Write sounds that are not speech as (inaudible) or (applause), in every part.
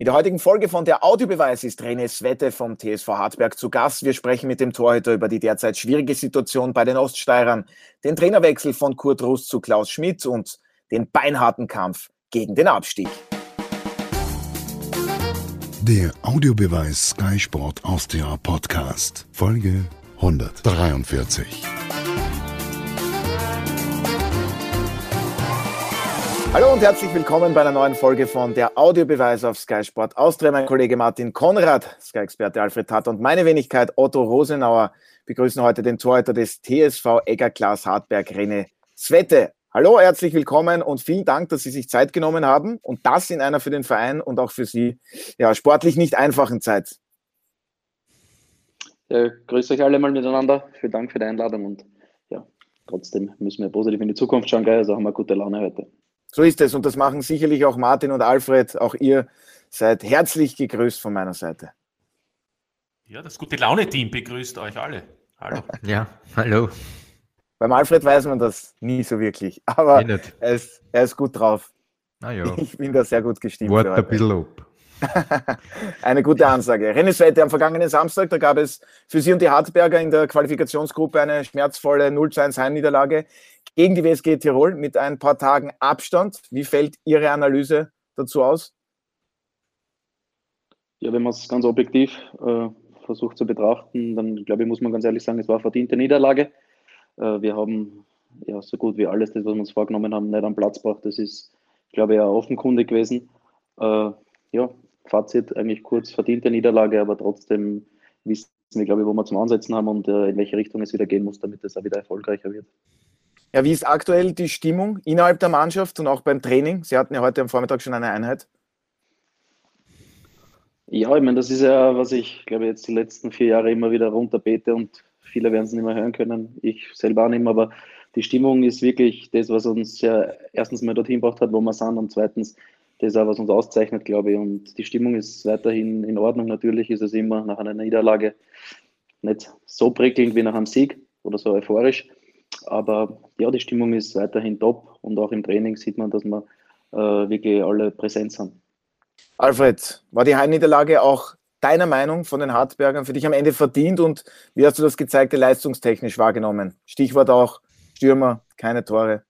In der heutigen Folge von der Audiobeweis ist René Svette vom TSV Hartberg zu Gast. Wir sprechen mit dem Torhüter über die derzeit schwierige Situation bei den Oststeirern, den Trainerwechsel von Kurt Rust zu Klaus Schmidt und den beinharten Kampf gegen den Abstieg. Der Audiobeweis Sky Sport Austria Podcast, Folge 143. Hallo und herzlich willkommen bei einer neuen Folge von der Audiobeweis auf Sky Sport Austria. Mein Kollege Martin Konrad, Sky-Experte Alfred Tatt und meine Wenigkeit Otto Rosenauer begrüßen heute den Torhüter des TSV Egger Klaas Hartberg, René Svette. Hallo, herzlich willkommen und vielen Dank, dass Sie sich Zeit genommen haben und das in einer für den Verein und auch für Sie ja, sportlich nicht einfachen Zeit. Ja, grüß euch alle mal miteinander. Vielen Dank für die Einladung und ja, trotzdem müssen wir positiv in die Zukunft schauen, gell? also haben wir gute Laune heute. So ist es und das machen sicherlich auch Martin und Alfred. Auch ihr seid herzlich gegrüßt von meiner Seite. Ja, das gute Laune-Team begrüßt euch alle. Hallo. (laughs) Ja, hallo. Beim Alfred weiß man das nie so wirklich, aber er ist, er ist gut drauf. Ah, ja. Ich bin da sehr gut gestimmt. Wort ein bisschen ab. (laughs) Eine gute Ansage. René Svette, am vergangenen Samstag, da gab es für Sie und die Hartberger in der Qualifikationsgruppe eine schmerzvolle 0 1 Heimniederlage gegen die WSG Tirol mit ein paar Tagen Abstand. Wie fällt Ihre Analyse dazu aus? Ja, wenn man es ganz objektiv äh, versucht zu betrachten, dann glaube ich, muss man ganz ehrlich sagen, es war verdiente Niederlage. Äh, wir haben ja so gut wie alles, das, was wir uns vorgenommen haben, nicht am Platz gebracht. Das ist, glaube ich, ja offenkundig gewesen. Äh, ja, Fazit eigentlich kurz verdiente Niederlage, aber trotzdem wissen wir, glaube ich, wo wir zum Ansetzen haben und äh, in welche Richtung es wieder gehen muss, damit es auch wieder erfolgreicher wird. Ja, wie ist aktuell die Stimmung innerhalb der Mannschaft und auch beim Training? Sie hatten ja heute am Vormittag schon eine Einheit. Ja, ich meine, das ist ja, was ich glaube jetzt die letzten vier Jahre immer wieder runterbete und viele werden es nicht mehr hören können. Ich selber auch nicht mehr, aber die Stimmung ist wirklich das, was uns ja erstens mal dorthin gebracht hat, wo wir sind und zweitens das ist auch, was uns auszeichnet, glaube ich. Und die Stimmung ist weiterhin in Ordnung. Natürlich ist es immer nach einer Niederlage nicht so prickelnd wie nach einem Sieg oder so euphorisch. Aber ja, die Stimmung ist weiterhin top und auch im Training sieht man, dass wir äh, wirklich alle präsent sind. Alfred, war die Heimniederlage auch deiner Meinung von den Hartbergern für dich am Ende verdient und wie hast du das gezeigte leistungstechnisch wahrgenommen? Stichwort auch Stürmer, keine Tore.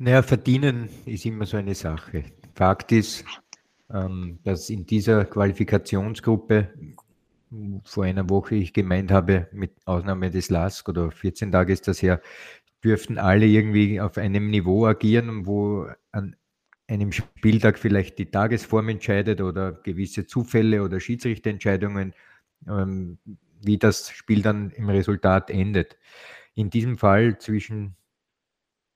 Naja, verdienen ist immer so eine Sache. Fakt ist, ähm, dass in dieser Qualifikationsgruppe vor einer Woche ich gemeint habe, mit Ausnahme des LASK oder 14 Tage ist das her, dürften alle irgendwie auf einem Niveau agieren, wo an einem Spieltag vielleicht die Tagesform entscheidet oder gewisse Zufälle oder Schiedsrichterentscheidungen, ähm, wie das Spiel dann im Resultat endet. In diesem Fall zwischen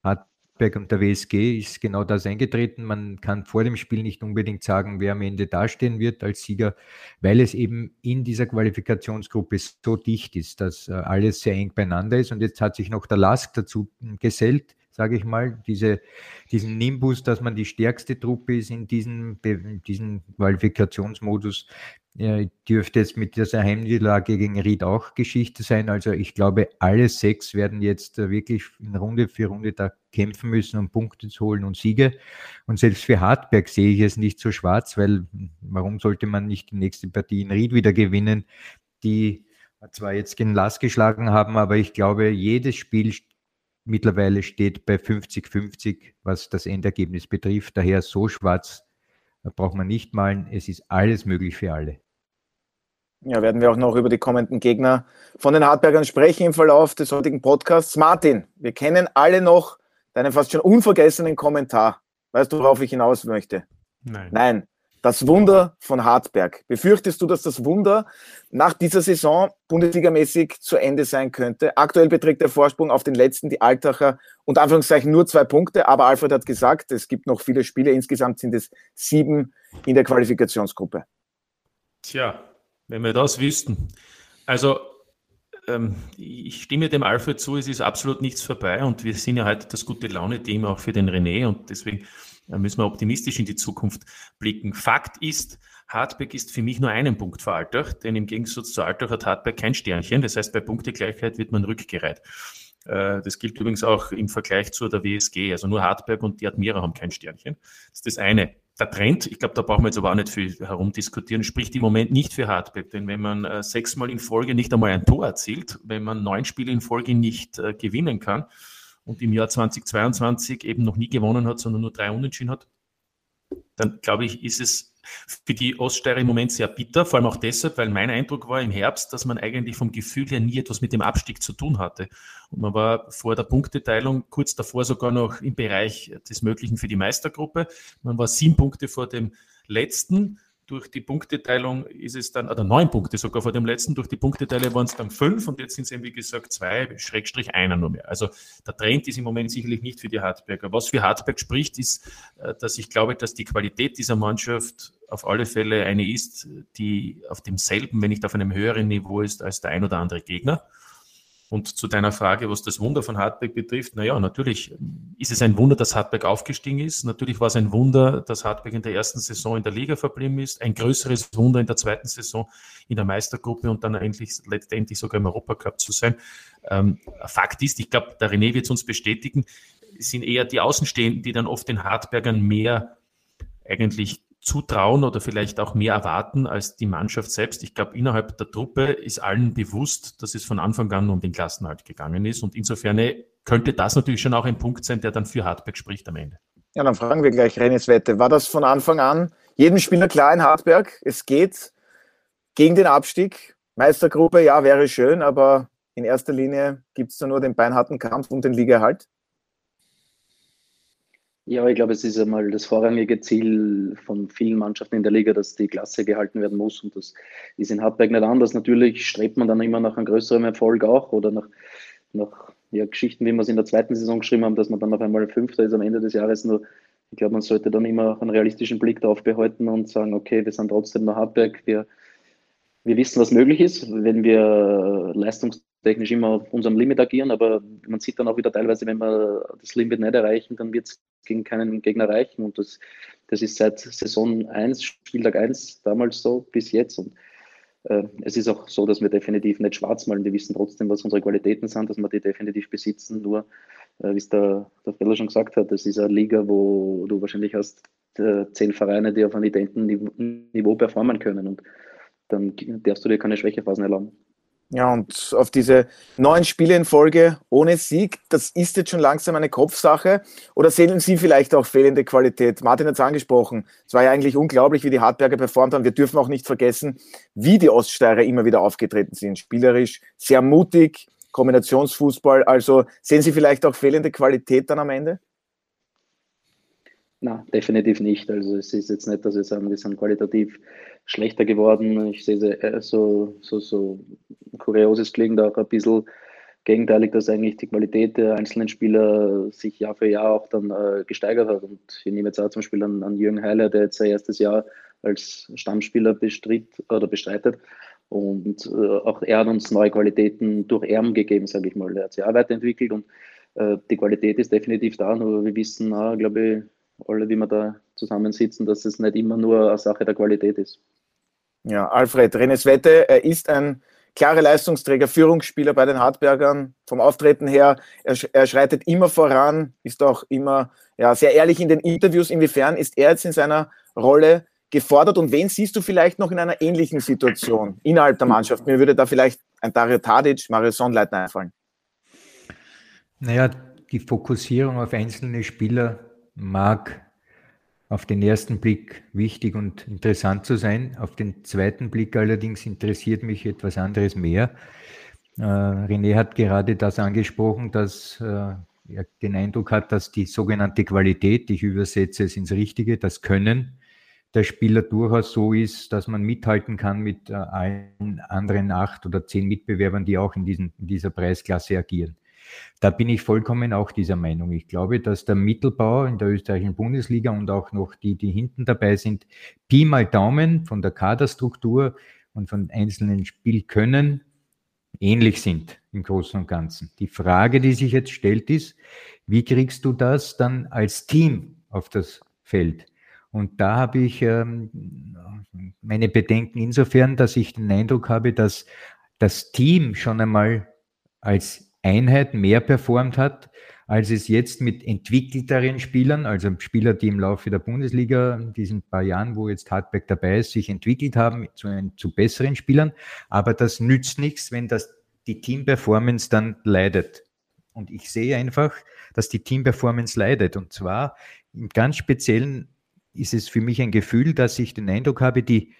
hat und der WSG ist genau das eingetreten. Man kann vor dem Spiel nicht unbedingt sagen, wer am Ende dastehen wird als Sieger, weil es eben in dieser Qualifikationsgruppe so dicht ist, dass äh, alles sehr eng beieinander ist. Und jetzt hat sich noch der Lask dazu gesellt, sage ich mal, diese, diesen Nimbus, dass man die stärkste Truppe ist in diesem, diesem Qualifikationsmodus, dürfte jetzt mit dieser Heimniederlage gegen Ried auch Geschichte sein. Also ich glaube, alle sechs werden jetzt äh, wirklich in Runde für Runde da kämpfen müssen, um Punkte zu holen und Siege. Und selbst für Hartberg sehe ich es nicht so schwarz, weil warum sollte man nicht die nächste Partie in Ried wieder gewinnen, die zwar jetzt gegen Lass geschlagen haben, aber ich glaube, jedes Spiel mittlerweile steht bei 50-50, was das Endergebnis betrifft. Daher so schwarz da braucht man nicht malen. Es ist alles möglich für alle. Ja, werden wir auch noch über die kommenden Gegner von den Hartbergern sprechen im Verlauf des heutigen Podcasts. Martin, wir kennen alle noch deinen fast schon unvergessenen Kommentar. Weißt du, worauf ich hinaus möchte? Nein. Nein. Das Wunder von Hartberg. Befürchtest du, dass das Wunder nach dieser Saison Bundesligamäßig zu Ende sein könnte? Aktuell beträgt der Vorsprung auf den letzten, die Altacher, unter Anführungszeichen nur zwei Punkte, aber Alfred hat gesagt, es gibt noch viele Spiele. Insgesamt sind es sieben in der Qualifikationsgruppe. Tja, wenn wir das wüssten. Also, ähm, ich stimme dem Alfred zu, es ist absolut nichts vorbei und wir sind ja heute das gute Laune-Team auch für den René und deswegen da müssen wir optimistisch in die Zukunft blicken. Fakt ist, Hartberg ist für mich nur einen Punkt vor Altach, denn im Gegensatz zu Altach hat Hartberg kein Sternchen. Das heißt, bei Punktegleichheit wird man rückgereiht. Äh, das gilt übrigens auch im Vergleich zu der WSG. Also nur Hartberg und die Admira haben kein Sternchen. Das ist das eine. der Trend, ich glaube, da brauchen wir jetzt aber auch nicht viel herumdiskutieren, spricht im Moment nicht für Hardback. Denn wenn man äh, sechsmal in Folge nicht einmal ein Tor erzielt, wenn man neun Spiele in Folge nicht äh, gewinnen kann und im Jahr 2022 eben noch nie gewonnen hat, sondern nur drei Unentschieden hat, dann glaube ich, ist es für die Oststeirer im Moment sehr bitter, vor allem auch deshalb, weil mein Eindruck war im Herbst, dass man eigentlich vom Gefühl her nie etwas mit dem Abstieg zu tun hatte. Und man war vor der Punkteteilung kurz davor sogar noch im Bereich des Möglichen für die Meistergruppe. Man war sieben Punkte vor dem letzten durch die Punkteteilung ist es dann, oder neun Punkte sogar vor dem letzten, durch die Punkteteile waren es dann fünf und jetzt sind es eben, wie gesagt, zwei, Schrägstrich einer nur mehr. Also der Trend ist im Moment sicherlich nicht für die Hartberger. Was für Hartberg spricht, ist, äh, dass ich glaube, dass die Qualität dieser Mannschaft auf alle Fälle eine ist, die auf demselben, wenn nicht auf einem höheren Niveau ist als der ein oder andere Gegner. Und zu deiner Frage, was das Wunder von Hartberg betrifft, naja, natürlich ist es ein Wunder, dass Hartberg aufgestiegen ist. Natürlich war es ein Wunder, dass Hartberg in der ersten Saison in der Liga verblieben ist. Ein größeres Wunder in der zweiten Saison in der Meistergruppe und dann eigentlich letztendlich sogar im Europacup zu sein. Ähm, Fakt ist, ich glaube, der René wird es uns bestätigen, es sind eher die Außenstehenden, die dann oft den Hartbergern mehr eigentlich zutrauen oder vielleicht auch mehr erwarten als die Mannschaft selbst. Ich glaube, innerhalb der Truppe ist allen bewusst, dass es von Anfang an um den Klassenhalt gegangen ist. Und insofern könnte das natürlich schon auch ein Punkt sein, der dann für Hartberg spricht am Ende. Ja, dann fragen wir gleich Renis Wette. War das von Anfang an jedem Spieler klar in Hartberg? Es geht gegen den Abstieg. Meistergruppe, ja, wäre schön, aber in erster Linie gibt es da nur den beinharten Kampf und den Ligaerhalt. Ja, ich glaube, es ist einmal das vorrangige Ziel von vielen Mannschaften in der Liga, dass die Klasse gehalten werden muss. Und das ist in Hartberg nicht anders. Natürlich strebt man dann immer nach einem größeren Erfolg auch oder nach, nach ja, Geschichten, wie wir es in der zweiten Saison geschrieben haben, dass man dann auf einmal Fünfter ist am Ende des Jahres. Nur ich glaube, man sollte dann immer einen realistischen Blick darauf behalten und sagen, okay, wir sind trotzdem noch Hartberg. Wir, wir wissen, was möglich ist, wenn wir leistungstechnisch immer auf unserem Limit agieren. Aber man sieht dann auch wieder teilweise, wenn wir das Limit nicht erreichen, dann wird es gegen keinen Gegner reichen. Und das, das ist seit Saison 1, Spieltag 1 damals so bis jetzt. Und äh, es ist auch so, dass wir definitiv nicht schwarz malen. Wir wissen trotzdem, was unsere Qualitäten sind, dass wir die definitiv besitzen. Nur, äh, wie es der, der Feller schon gesagt hat, das ist eine Liga, wo du wahrscheinlich hast äh, zehn Vereine, die auf einem identischen Niveau performen können. Und dann darfst du dir keine Schwächephasen erlauben. Ja, und auf diese neun Spiele in Folge ohne Sieg, das ist jetzt schon langsam eine Kopfsache. Oder sehen Sie vielleicht auch fehlende Qualität? Martin hat es angesprochen. Es war ja eigentlich unglaublich, wie die Hartberger performt haben. Wir dürfen auch nicht vergessen, wie die Oststeirer immer wieder aufgetreten sind. Spielerisch, sehr mutig, Kombinationsfußball. Also sehen Sie vielleicht auch fehlende Qualität dann am Ende? Na, definitiv nicht. Also es ist jetzt nicht, dass wir sagen, wir sind qualitativ schlechter geworden. Ich sehe äh, so, so, so kurioses klingt auch ein bisschen gegenteilig, dass eigentlich die Qualität der einzelnen Spieler sich Jahr für Jahr auch dann äh, gesteigert hat. Und ich nehme jetzt auch zum Beispiel an, an Jürgen Heiler, der jetzt sein erstes Jahr als Stammspieler bestritt oder bestreitet. Und äh, auch er hat uns neue Qualitäten durch Erben gegeben, sage ich mal. Er hat sich auch weiterentwickelt und äh, die Qualität ist definitiv da, nur wir wissen, glaube ich, alle, wie wir da zusammensitzen, dass es nicht immer nur eine Sache der Qualität ist. Ja, Alfred, Renes Wette, er ist ein klarer Leistungsträger, Führungsspieler bei den Hartbergern. Vom Auftreten her, er, er schreitet immer voran, ist auch immer ja, sehr ehrlich in den Interviews. Inwiefern ist er jetzt in seiner Rolle gefordert und wen siehst du vielleicht noch in einer ähnlichen Situation innerhalb der Mannschaft? Mir würde da vielleicht ein Dario Tadic, Mario Sonnleitner einfallen. Naja, die Fokussierung auf einzelne Spieler mag auf den ersten Blick wichtig und interessant zu sein. Auf den zweiten Blick allerdings interessiert mich etwas anderes mehr. Äh, René hat gerade das angesprochen, dass äh, er den Eindruck hat, dass die sogenannte Qualität, ich übersetze es ins Richtige, das Können der Spieler durchaus so ist, dass man mithalten kann mit äh, allen anderen acht oder zehn Mitbewerbern, die auch in, diesen, in dieser Preisklasse agieren. Da bin ich vollkommen auch dieser Meinung. Ich glaube, dass der Mittelbau in der österreichischen Bundesliga und auch noch die, die hinten dabei sind, Pi mal Daumen von der Kaderstruktur und von einzelnen Spielkönnen ähnlich sind im Großen und Ganzen. Die Frage, die sich jetzt stellt, ist, wie kriegst du das dann als Team auf das Feld? Und da habe ich ähm, meine Bedenken insofern, dass ich den Eindruck habe, dass das Team schon einmal als Einheit mehr performt hat, als es jetzt mit entwickelteren Spielern, also Spieler, die im Laufe der Bundesliga in diesen paar Jahren, wo jetzt Hartberg dabei ist, sich entwickelt haben zu, zu besseren Spielern. Aber das nützt nichts, wenn das die Team-Performance dann leidet. Und ich sehe einfach, dass die Team-Performance leidet. Und zwar im ganz Speziellen ist es für mich ein Gefühl, dass ich den Eindruck habe, die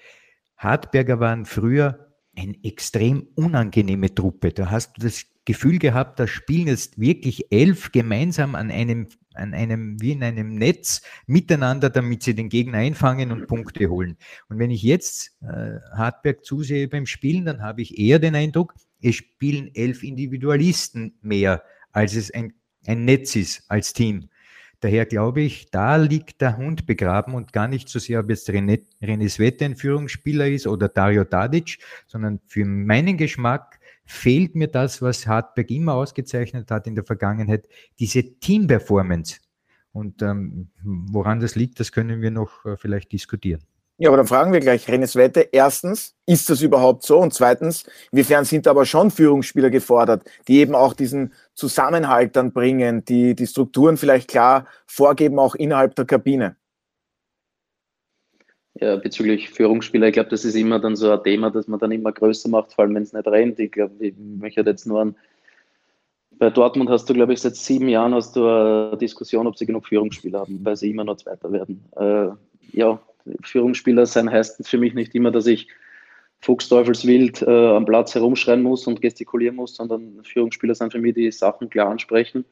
Hartberger waren früher eine extrem unangenehme Truppe. Da hast du das Gefühl gehabt, da spielen jetzt wirklich elf gemeinsam an einem, an einem, wie in einem Netz miteinander, damit sie den Gegner einfangen und Punkte holen. Und wenn ich jetzt äh, Hartberg zusehe beim Spielen, dann habe ich eher den Eindruck, es spielen elf Individualisten mehr, als es ein, ein Netz ist als Team. Daher glaube ich, da liegt der Hund begraben und gar nicht so sehr, ob jetzt René, René Svette ein Führungsspieler ist oder Dario Tadic, sondern für meinen Geschmack fehlt mir das, was Hartberg immer ausgezeichnet hat in der Vergangenheit, diese Team-Performance. Und ähm, woran das liegt, das können wir noch äh, vielleicht diskutieren. Ja, aber dann fragen wir gleich Rennes Wette. Erstens, ist das überhaupt so? Und zweitens, inwiefern sind aber schon Führungsspieler gefordert, die eben auch diesen Zusammenhalt dann bringen, die die Strukturen vielleicht klar vorgeben, auch innerhalb der Kabine? Ja, bezüglich Führungsspieler, ich glaube, das ist immer dann so ein Thema, das man dann immer größer macht, vor allem wenn es nicht rennt. Ich glaube, ich möchte jetzt nur an, bei Dortmund hast du, glaube ich, seit sieben Jahren hast du eine Diskussion, ob sie genug Führungsspieler haben, weil sie immer noch Zweiter werden. Äh, ja, Führungsspieler sein heißt für mich nicht immer, dass ich Fuchsteufelswild äh, am Platz herumschreien muss und gestikulieren muss, sondern Führungsspieler sind für mich, die Sachen klar ansprechen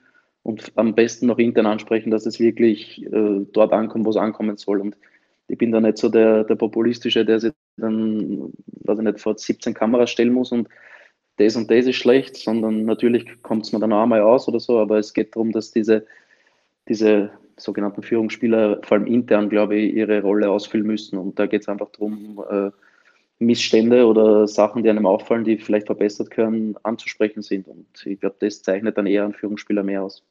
und am besten noch intern ansprechen, dass es wirklich äh, dort ankommt, wo es ankommen soll. Und ich bin da nicht so der, der Populistische, der sich dann, weiß ich nicht, vor 17 Kameras stellen muss und das und das ist schlecht, sondern natürlich kommt es mir dann auch mal aus oder so, aber es geht darum, dass diese, diese sogenannten Führungsspieler, vor allem intern, glaube ich, ihre Rolle ausfüllen müssen. Und da geht es einfach darum, äh, Missstände oder Sachen, die einem auffallen, die vielleicht verbessert können, anzusprechen sind. Und ich glaube, das zeichnet dann eher einen Führungsspieler mehr aus.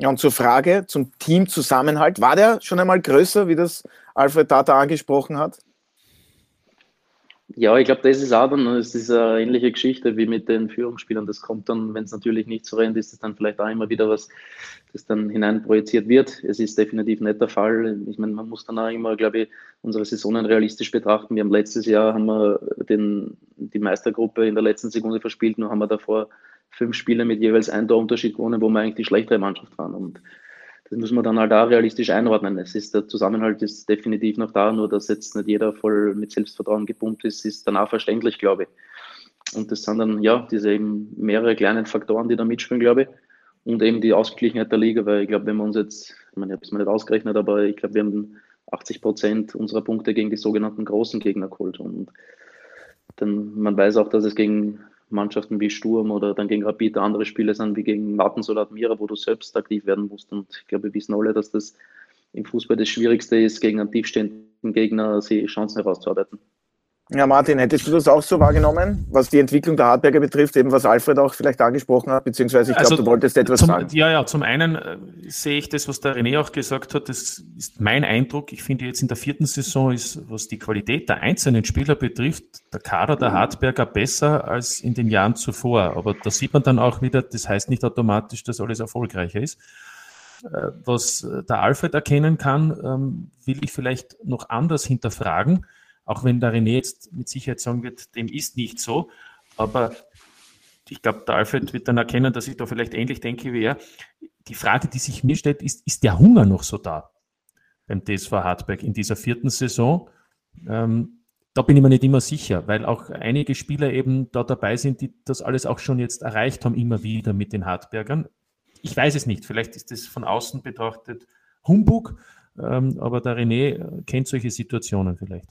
Ja, und zur Frage zum Teamzusammenhalt, war der schon einmal größer, wie das Alfred Tata angesprochen hat? Ja, ich glaube, das ist auch dann, es ist eine ähnliche Geschichte wie mit den Führungsspielern. Das kommt dann, wenn es natürlich nicht so rennt, ist es dann vielleicht auch immer wieder was, das dann hineinprojiziert wird. Es ist definitiv nicht der Fall. Ich meine, man muss dann auch immer, glaube ich, unsere Saisonen realistisch betrachten. Wir haben letztes Jahr haben wir den, die Meistergruppe in der letzten Sekunde verspielt, nur haben wir davor fünf Spiele mit jeweils ein Torunterschied gewonnen, wo wir eigentlich die schlechtere Mannschaft waren. Und das muss man dann halt auch realistisch einordnen. Es ist, der Zusammenhalt ist definitiv noch da, nur dass jetzt nicht jeder voll mit Selbstvertrauen gepumpt ist, ist dann auch verständlich, glaube ich. Und das sind dann, ja, diese eben mehrere kleinen Faktoren, die da mitspielen, glaube ich. Und eben die Ausgeglichenheit der Liga, weil ich glaube, wenn wir uns jetzt, ich meine, ich habe es mir nicht ausgerechnet, aber ich glaube, wir haben 80 Prozent unserer Punkte gegen die sogenannten großen Gegner geholt. Und dann, man weiß auch, dass es gegen Mannschaften wie Sturm oder dann gegen Rapid andere Spiele sind wie gegen Martens oder Admira, wo du selbst aktiv werden musst. Und ich glaube, wir wissen alle, dass das im Fußball das Schwierigste ist, gegen einen tiefstehenden Gegner die Chancen herauszuarbeiten. Ja, Martin, hättest du das auch so wahrgenommen, was die Entwicklung der Hardberger betrifft, eben was Alfred auch vielleicht angesprochen hat, beziehungsweise ich glaube, also, du wolltest etwas zum, sagen. Ja, ja, zum einen äh, sehe ich das, was der René auch gesagt hat, das ist mein Eindruck. Ich finde jetzt in der vierten Saison ist, was die Qualität der einzelnen Spieler betrifft, der Kader der Hardberger besser als in den Jahren zuvor. Aber da sieht man dann auch wieder, das heißt nicht automatisch, dass alles erfolgreicher ist. Äh, was der Alfred erkennen kann, ähm, will ich vielleicht noch anders hinterfragen auch wenn der René jetzt mit Sicherheit sagen wird, dem ist nicht so. Aber ich glaube, der Alfred wird dann erkennen, dass ich da vielleicht ähnlich denke wie er. Die Frage, die sich mir stellt, ist, ist der Hunger noch so da beim TSV Hartberg in dieser vierten Saison? Ähm, da bin ich mir nicht immer sicher, weil auch einige Spieler eben da dabei sind, die das alles auch schon jetzt erreicht haben, immer wieder mit den Hartbergern. Ich weiß es nicht, vielleicht ist das von außen betrachtet Humbug, ähm, aber der René kennt solche Situationen vielleicht.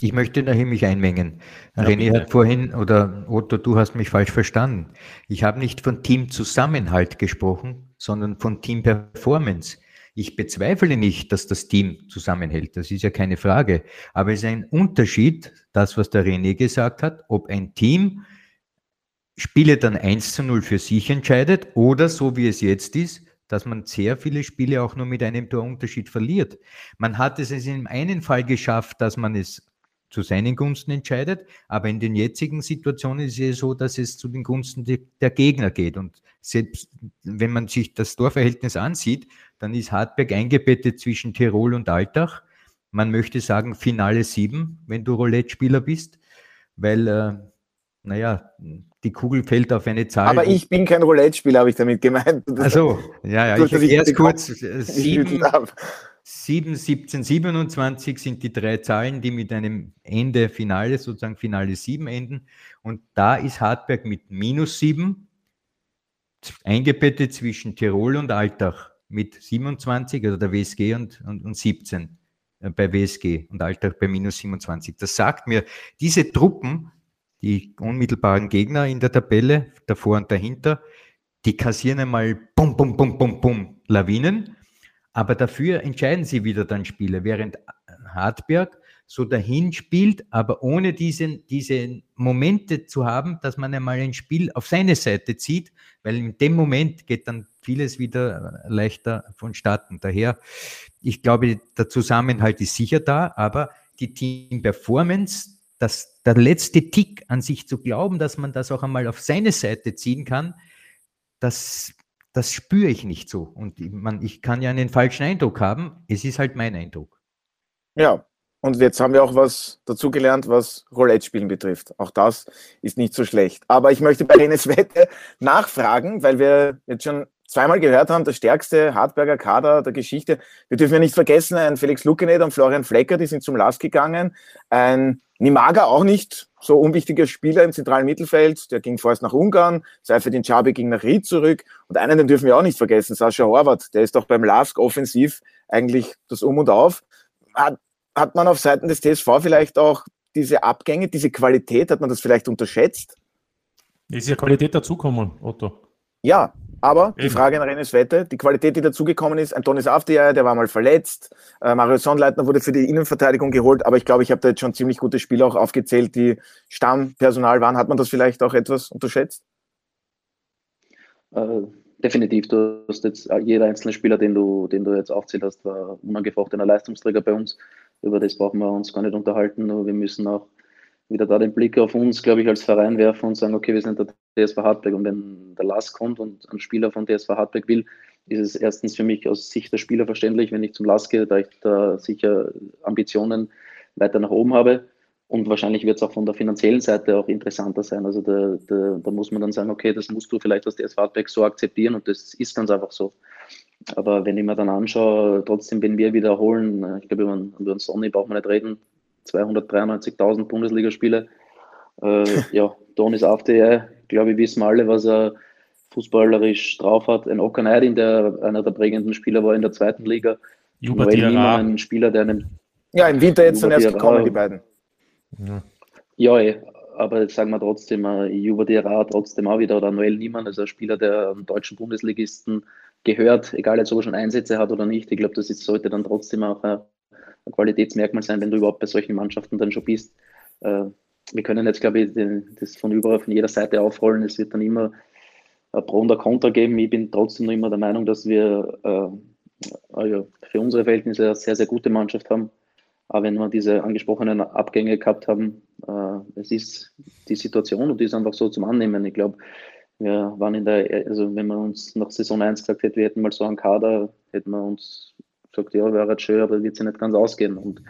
Ich möchte da mich einmengen. Ja, René bitte. hat vorhin, oder Otto, du hast mich falsch verstanden. Ich habe nicht von Teamzusammenhalt gesprochen, sondern von Team-Performance. Ich bezweifle nicht, dass das Team zusammenhält. Das ist ja keine Frage. Aber es ist ein Unterschied, das, was der René gesagt hat, ob ein Team Spiele dann 1 zu 0 für sich entscheidet oder so wie es jetzt ist, dass man sehr viele Spiele auch nur mit einem Torunterschied verliert. Man hat es in einem einen Fall geschafft, dass man es zu seinen Gunsten entscheidet. Aber in den jetzigen Situationen ist es so, dass es zu den Gunsten der Gegner geht. Und selbst wenn man sich das Torverhältnis ansieht, dann ist Hartberg eingebettet zwischen Tirol und Altach. Man möchte sagen Finale 7, wenn du Roulette-Spieler bist, weil, äh, naja, die Kugel fällt auf eine Zahl. Aber ich bin kein Roulette-Spieler, habe ich damit gemeint. Also, ja, ja, (laughs) ich es kurz. 7, 7, 17, 27 sind die drei Zahlen, die mit einem Ende Finale, sozusagen Finale 7 enden. Und da ist Hartberg mit minus 7 eingebettet zwischen Tirol und Altach mit 27, also der WSG und, und, und 17 äh, bei WSG und Altach bei minus 27. Das sagt mir, diese Truppen, die unmittelbaren Gegner in der Tabelle, davor und dahinter, die kassieren einmal bum, bum, bum, bum, bum, Lawinen aber dafür entscheiden sie wieder dann Spiele, während Hartberg so dahin spielt, aber ohne diesen, diese Momente zu haben, dass man einmal ein Spiel auf seine Seite zieht, weil in dem Moment geht dann vieles wieder leichter vonstatten. Daher, ich glaube, der Zusammenhalt ist sicher da, aber die Team-Performance, das, der letzte Tick an sich zu glauben, dass man das auch einmal auf seine Seite ziehen kann, das das spüre ich nicht so. Und man, ich kann ja einen falschen Eindruck haben. Es ist halt mein Eindruck. Ja, und jetzt haben wir auch was dazugelernt, was Roulette-Spielen betrifft. Auch das ist nicht so schlecht. Aber ich möchte bei Renes Wette nachfragen, weil wir jetzt schon zweimal gehört haben, der stärkste Hartberger Kader der Geschichte. Wir dürfen ja nicht vergessen, ein Felix Lukenet und Florian Flecker, die sind zum Last gegangen. Ein Nimaga auch nicht so unwichtiger Spieler im zentralen Mittelfeld. Der ging vorerst nach Ungarn, Seifedin Chabi ging nach Ried zurück. Und einen, den dürfen wir auch nicht vergessen, Sascha Horvath. Der ist doch beim LASK offensiv eigentlich das Um und Auf. Hat, hat man auf Seiten des TSV vielleicht auch diese Abgänge, diese Qualität, hat man das vielleicht unterschätzt? Ist ja Qualität dazukommen, Otto. Ja, aber Eben. die Frage an Rennes Wette, die Qualität, die dazugekommen ist, Antonis Afdiay, der war mal verletzt, äh, Mario Sonnleitner wurde für die Innenverteidigung geholt, aber ich glaube, ich habe da jetzt schon ziemlich gute Spieler auch aufgezählt, die Stammpersonal waren. Hat man das vielleicht auch etwas unterschätzt? Äh, definitiv. Du hast jetzt jeder einzelne Spieler, den du, den du jetzt aufzählt hast, war unangefochtener Leistungsträger bei uns. Über das brauchen wir uns gar nicht unterhalten, nur wir müssen auch wieder da den Blick auf uns, glaube ich, als Verein werfen und sagen, okay, wir sind der DSV Hartberg und wenn der Last kommt und ein Spieler von DSV Hartberg will, ist es erstens für mich aus Sicht der Spieler verständlich, wenn ich zum Last gehe, da ich da sicher Ambitionen weiter nach oben habe. Und wahrscheinlich wird es auch von der finanziellen Seite auch interessanter sein. Also da, da, da, muss man dann sagen, okay, das musst du vielleicht als DSV Hartberg so akzeptieren und das ist ganz einfach so. Aber wenn ich mir dann anschaue, trotzdem, wenn wir wiederholen, ich glaube, über, über den Sonny braucht man nicht reden, 293.000 Bundesligaspiele. Äh, (laughs) ja, Donis Afte, glaube ich, wissen alle, was er fußballerisch drauf hat. Ein Okaneidin, der einer der prägenden Spieler war in der zweiten Liga. Juba. Ein Spieler, der einem, Ja, im Winter jetzt dann erst gekommen, die beiden. Ja, ja ey, aber jetzt sagen wir trotzdem, uh, Juba Diarra trotzdem auch wieder oder Noel Niemann, also ein Spieler, der einem deutschen Bundesligisten gehört, egal jetzt ob er schon Einsätze hat oder nicht. Ich glaube, das ist, sollte dann trotzdem auch uh, ein Qualitätsmerkmal sein, wenn du überhaupt bei solchen Mannschaften dann schon bist. Äh, wir können jetzt, glaube ich, das von überall, von jeder Seite aufrollen. Es wird dann immer ein Pro und ein Contra geben. Ich bin trotzdem noch immer der Meinung, dass wir äh, äh, für unsere Verhältnisse eine sehr, sehr gute Mannschaft haben. Aber wenn wir diese angesprochenen Abgänge gehabt haben, es ist die Situation und die ist einfach so zum Annehmen. Ich glaube, wir waren in der, also wenn man uns nach Saison 1 gesagt hätte, wir hätten mal so einen Kader, hätten wir uns gesagt, ja, wäre halt schön, aber wird sich nicht ganz ausgehen. Und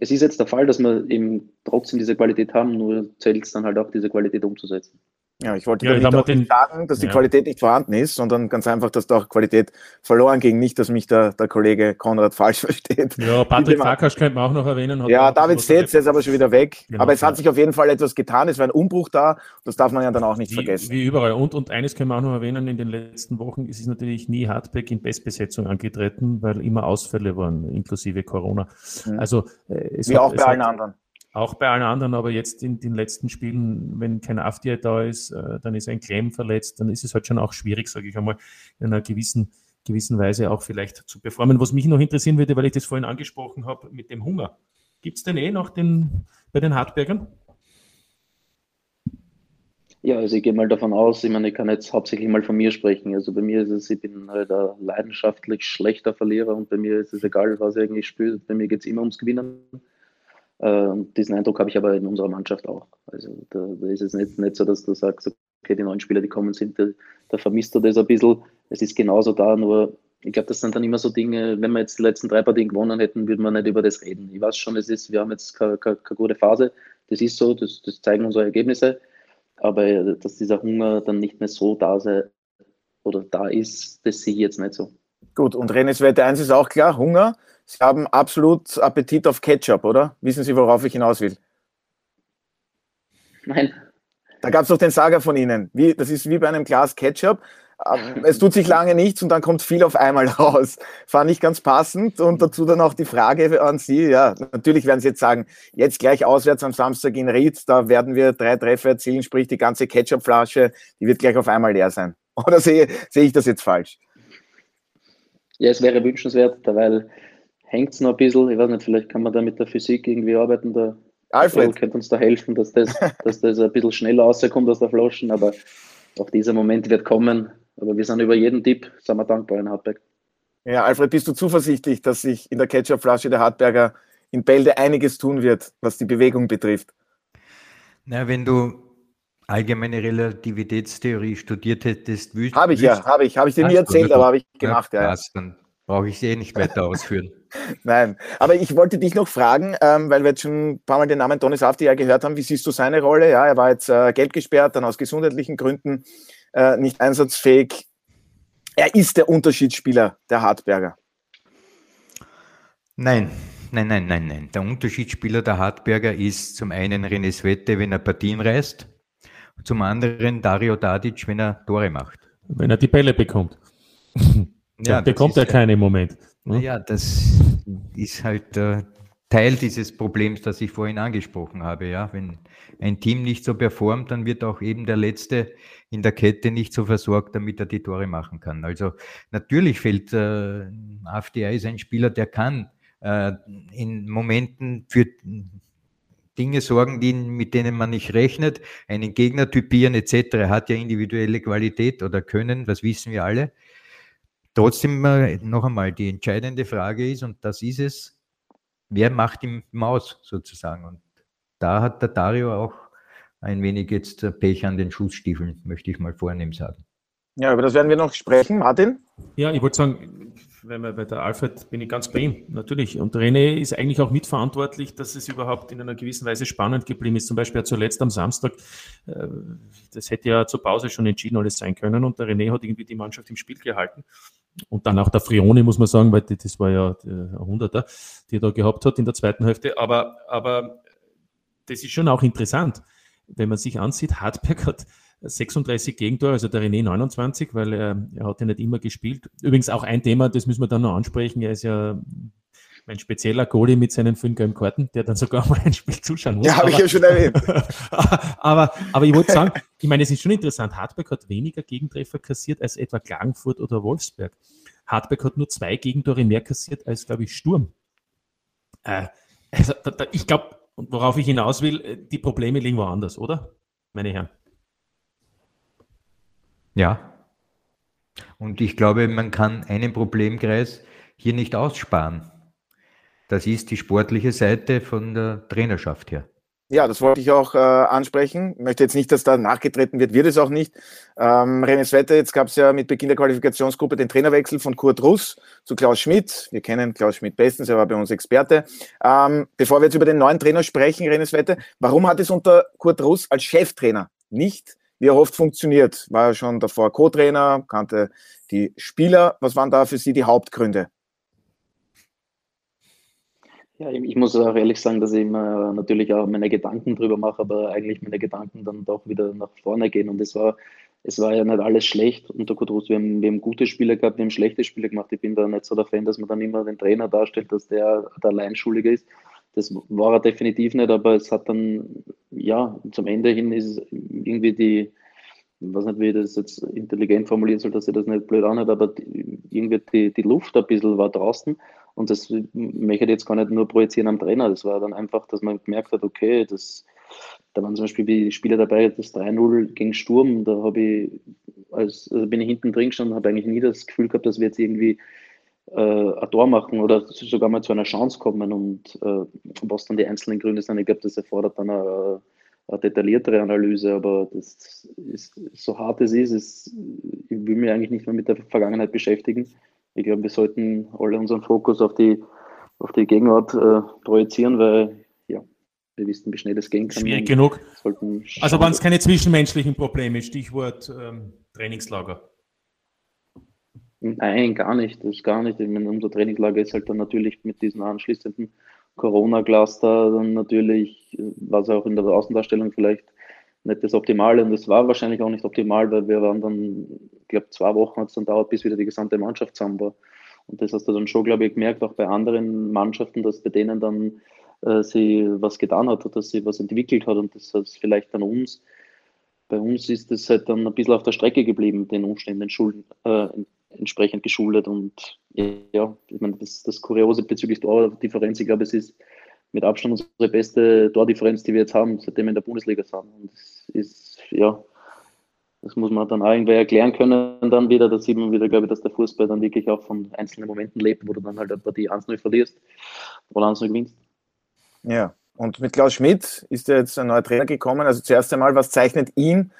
es ist jetzt der Fall, dass wir eben trotzdem diese Qualität haben, nur zählt es dann halt auch, diese Qualität umzusetzen. Ja, ich wollte ja, damit auch den, nicht sagen, dass die ja. Qualität nicht vorhanden ist, sondern ganz einfach, dass da auch Qualität verloren ging. Nicht, dass mich der, der Kollege Konrad (laughs) falsch versteht. Ja, Patrick Farkas könnte man auch noch erwähnen. ja, David Setz, ist aber schon wieder weg. Genau, aber es hat sich auf jeden Fall etwas getan. Es war ein Umbruch da. Das darf man ja dann auch nicht wie, vergessen. Wie überall. Und, und eines können wir auch noch erwähnen, in den letzten Wochen ist es natürlich nie Hardback in Bestbesetzung angetreten, weil immer Ausfälle waren, inklusive Corona. Mhm. Also, äh, es wie hat, auch bei allen hat, anderen. Auch bei allen anderen, aber jetzt in den letzten Spielen, wenn kein Afdia da ist, äh, dann ist ein Clem verletzt, dann ist es halt schon auch schwierig, sage ich einmal, in einer gewissen, gewissen Weise auch vielleicht zu performen. Was mich noch interessieren würde, weil ich das vorhin angesprochen habe, mit dem Hunger. Gibt es denn eh noch den, bei den Hartbergern? Ja, also ich gehe mal davon aus, ich meine, ich kann jetzt hauptsächlich mal von mir sprechen. Also bei mir ist es, ich bin halt ein leidenschaftlich schlechter Verlierer und bei mir ist es egal, was ich eigentlich spiele. Bei mir geht es immer ums Gewinnen. Äh, diesen Eindruck habe ich aber in unserer Mannschaft auch. Also da, da ist es nicht, nicht so, dass du sagst, okay, die neuen Spieler, die kommen sind, da, da vermisst du das ein bisschen. Es ist genauso da, nur ich glaube, das sind dann immer so Dinge, wenn wir jetzt die letzten drei Partien gewonnen hätten, würde man nicht über das reden. Ich weiß schon, es ist, wir haben jetzt keine, keine, keine gute Phase. Das ist so, das, das, zeigen unsere Ergebnisse. Aber dass dieser Hunger dann nicht mehr so da sei oder da ist, das sehe ich jetzt nicht so. Gut, und Renes Wette 1 ist auch klar, Hunger. Sie haben absolut Appetit auf Ketchup, oder? Wissen Sie, worauf ich hinaus will? Nein. Da gab es doch den Sager von Ihnen. Wie, das ist wie bei einem Glas Ketchup. Ähm, es tut sich lange nichts und dann kommt viel auf einmal (laughs) raus. Fand ich ganz passend und dazu dann auch die Frage an Sie. Ja, natürlich werden Sie jetzt sagen, jetzt gleich auswärts am Samstag in Ried, da werden wir drei Treffer erzielen, sprich die ganze Ketchupflasche, die wird gleich auf einmal leer sein. (laughs) Oder sehe, sehe ich das jetzt falsch? Ja, es wäre wünschenswert, weil hängt es noch ein bisschen. Ich weiß nicht, vielleicht kann man da mit der Physik irgendwie arbeiten. Der Alfred könnte uns da helfen, dass das, (laughs) dass das ein bisschen schneller rauskommt aus der Flaschen, aber auch dieser Moment wird kommen. Aber wir sind über jeden Tipp, sind wir dankbar in Hartberg. Ja, Alfred, bist du zuversichtlich, dass sich in der Ketchupflasche der Hartberger in Bälde einiges tun wird, was die Bewegung betrifft? Na, wenn du allgemeine Relativitätstheorie studiert hättest, wüsst Habe ich ja, habe ich, habe ich dir nie erzählt, aber habe ich gemacht, ja. Passt, dann brauche ich sie eh nicht weiter ausführen. Nein, aber ich wollte dich noch fragen, ähm, weil wir jetzt schon ein paar Mal den Namen Toni Safti ja gehört haben, wie siehst du seine Rolle? Ja, er war jetzt äh, gelb gesperrt, dann aus gesundheitlichen Gründen äh, nicht einsatzfähig. Er ist der Unterschiedsspieler der Hartberger. Nein, nein, nein, nein, nein. Der Unterschiedsspieler der Hartberger ist zum einen René Svette, wenn er Partien reißt, zum anderen Dario Dadic, wenn er Tore macht. Wenn er die Bälle bekommt. ja, bekommt er keine im Moment. Ne? Ja, das ist halt äh, Teil dieses Problems, das ich vorhin angesprochen habe. Ja, wenn ein Team nicht so performt, dann wird auch eben der Letzte in der Kette nicht so versorgt, damit er die Tore machen kann. Also natürlich fällt äh, AFDI ist ein Spieler, der kann äh, in Momenten für Dinge sorgen, die, mit denen man nicht rechnet, einen Gegner typieren etc. Hat ja individuelle Qualität oder Können, das wissen wir alle. Trotzdem äh, noch einmal, die entscheidende Frage ist, und das ist es, wer macht ihm Maus sozusagen? Und da hat der Dario auch ein wenig jetzt Pech an den Schussstiefeln, möchte ich mal vornehm sagen. Ja, über das werden wir noch sprechen. Martin? Ja, ich wollte sagen, wenn wir bei der Alfred bin ich ganz bei ihm, natürlich. Und René ist eigentlich auch mitverantwortlich, dass es überhaupt in einer gewissen Weise spannend geblieben ist. Zum Beispiel zuletzt am Samstag, äh, das hätte ja zur Pause schon entschieden alles sein können und der René hat irgendwie die Mannschaft im Spiel gehalten. Und dann auch der Frione, muss man sagen, weil das war ja der Hunderter, die er da gehabt hat in der zweiten Hälfte. Aber, aber das ist schon auch interessant, wenn man sich ansieht. Hartberg hat 36 Gegentore, also der René 29, weil er, er hat ja nicht immer gespielt. Übrigens auch ein Thema, das müssen wir dann noch ansprechen. Er ist ja mein spezieller Goalie mit seinen fünf gelben Karten, der dann sogar (laughs) mal ein Spiel zuschauen muss. Ja, habe ich ja schon erwähnt. (laughs) aber, aber ich wollte sagen, ich meine, es ist schon interessant, Hartberg hat weniger Gegentreffer kassiert als etwa Klagenfurt oder Wolfsberg. Hartberg hat nur zwei Gegentore mehr kassiert als, glaube ich, Sturm. Äh, also, da, da, ich glaube, worauf ich hinaus will, äh, die Probleme liegen woanders, oder? Meine Herren. Ja. Und ich glaube, man kann einen Problemkreis hier nicht aussparen. Das ist die sportliche Seite von der Trainerschaft her. Ja, das wollte ich auch äh, ansprechen. Ich möchte jetzt nicht, dass da nachgetreten wird, wird es auch nicht. Ähm, René Svette, jetzt gab es ja mit Beginn der Qualifikationsgruppe den Trainerwechsel von Kurt Russ zu Klaus Schmidt. Wir kennen Klaus Schmidt bestens, er war bei uns Experte. Ähm, bevor wir jetzt über den neuen Trainer sprechen, René Svette, warum hat es unter Kurt Russ als Cheftrainer nicht, wie er oft funktioniert? War er schon davor Co-Trainer, kannte die Spieler. Was waren da für Sie die Hauptgründe? Ja, ich muss auch ehrlich sagen, dass ich mir natürlich auch meine Gedanken drüber mache, aber eigentlich meine Gedanken dann doch wieder nach vorne gehen. Und es war, es war ja nicht alles schlecht unter Kudrus. Wir haben, wir haben gute Spiele gehabt, wir haben schlechte Spiele gemacht. Ich bin da nicht so der Fan, dass man dann immer den Trainer darstellt, dass der der Alleinschuldige ist. Das war er definitiv nicht, aber es hat dann, ja, zum Ende hin ist irgendwie die, ich weiß nicht, wie ich das jetzt intelligent formulieren soll, dass ich das nicht blöd anhört, aber die, irgendwie die, die Luft ein bisschen war draußen und das möchte ich jetzt gar nicht nur projizieren am Trainer. Das war dann einfach, dass man gemerkt hat, okay, das, da waren zum Beispiel die Spieler dabei, das 3-0 gegen Sturm. Da habe ich, als, also bin ich hinten drin gestanden, habe eigentlich nie das Gefühl gehabt, dass wir jetzt irgendwie äh, ein Tor machen oder sogar mal zu einer Chance kommen und äh, was dann die einzelnen Gründe sind. Ich glaube, das erfordert dann eine, eine, detailliertere Analyse, aber das ist, so hart es ist, ist, ich will mich eigentlich nicht mehr mit der Vergangenheit beschäftigen. Ich glaube, wir sollten alle unseren Fokus auf die, auf die Gegenwart äh, projizieren, weil ja, wir wissen, wie schnell das gehen kann. Schwierig genug. Also waren es keine zwischenmenschlichen Probleme, Stichwort ähm, Trainingslager. Nein, gar nicht. Das ist gar nicht. Ich meine, unser Trainingslager ist halt dann natürlich mit diesen anschließenden Corona-Cluster dann natürlich, was auch in der Außendarstellung vielleicht nicht das Optimale und das war wahrscheinlich auch nicht optimal, weil wir waren dann, ich glaube, zwei Wochen hat es dann dauert, bis wieder die gesamte Mannschaft zusammen war. Und das hast du dann schon, glaube ich, gemerkt, auch bei anderen Mannschaften, dass bei denen dann äh, sie was getan hat, dass sie was entwickelt hat und das hat vielleicht an uns, bei uns ist es halt dann ein bisschen auf der Strecke geblieben, den Umständen schulden, äh, entsprechend geschuldet. Und ja, ich meine, das, das Kuriose bezüglich Tordifferenz, ich glaube, es ist mit Abstand unsere beste Tordifferenz, die wir jetzt haben, seitdem wir in der Bundesliga sind. Und das ist, ja, das muss man dann auch irgendwie erklären können dann wieder. Da sieht man wieder, glaube ich, dass der Fußball dann wirklich auch von einzelnen Momenten lebt, wo du dann halt eine Partie 1-0 verlierst oder 1-0 gewinnst. Ja, und mit Klaus Schmidt ist ja jetzt ein neuer Trainer gekommen. Also zuerst einmal, was zeichnet ihn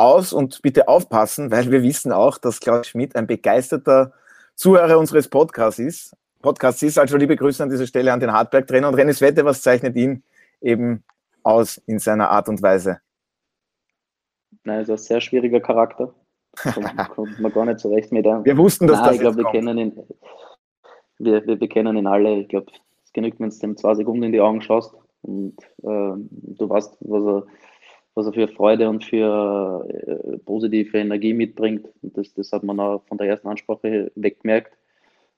aus und bitte aufpassen, weil wir wissen auch, dass Klaus Schmidt ein begeisterter Zuhörer unseres Podcasts ist. Podcasts ist. Also liebe Grüße an dieser Stelle an den Hartberg-Trainer und Rennes Wette, was zeichnet ihn eben aus in seiner Art und Weise? Nein, ist ein sehr schwieriger Charakter. (laughs) Kommt, kommt man gar nicht zurecht mit einem. Wir wussten, dass Nein, das ich glaube, wir kennen ihn. Wir, wir, wir, kennen ihn alle. Ich glaube, es genügt, wenn du dem zwei Sekunden in die Augen schaust und äh, du weißt, was er was er für Freude und für äh, positive Energie mitbringt. Und das, das hat man auch von der ersten Ansprache weggemerkt.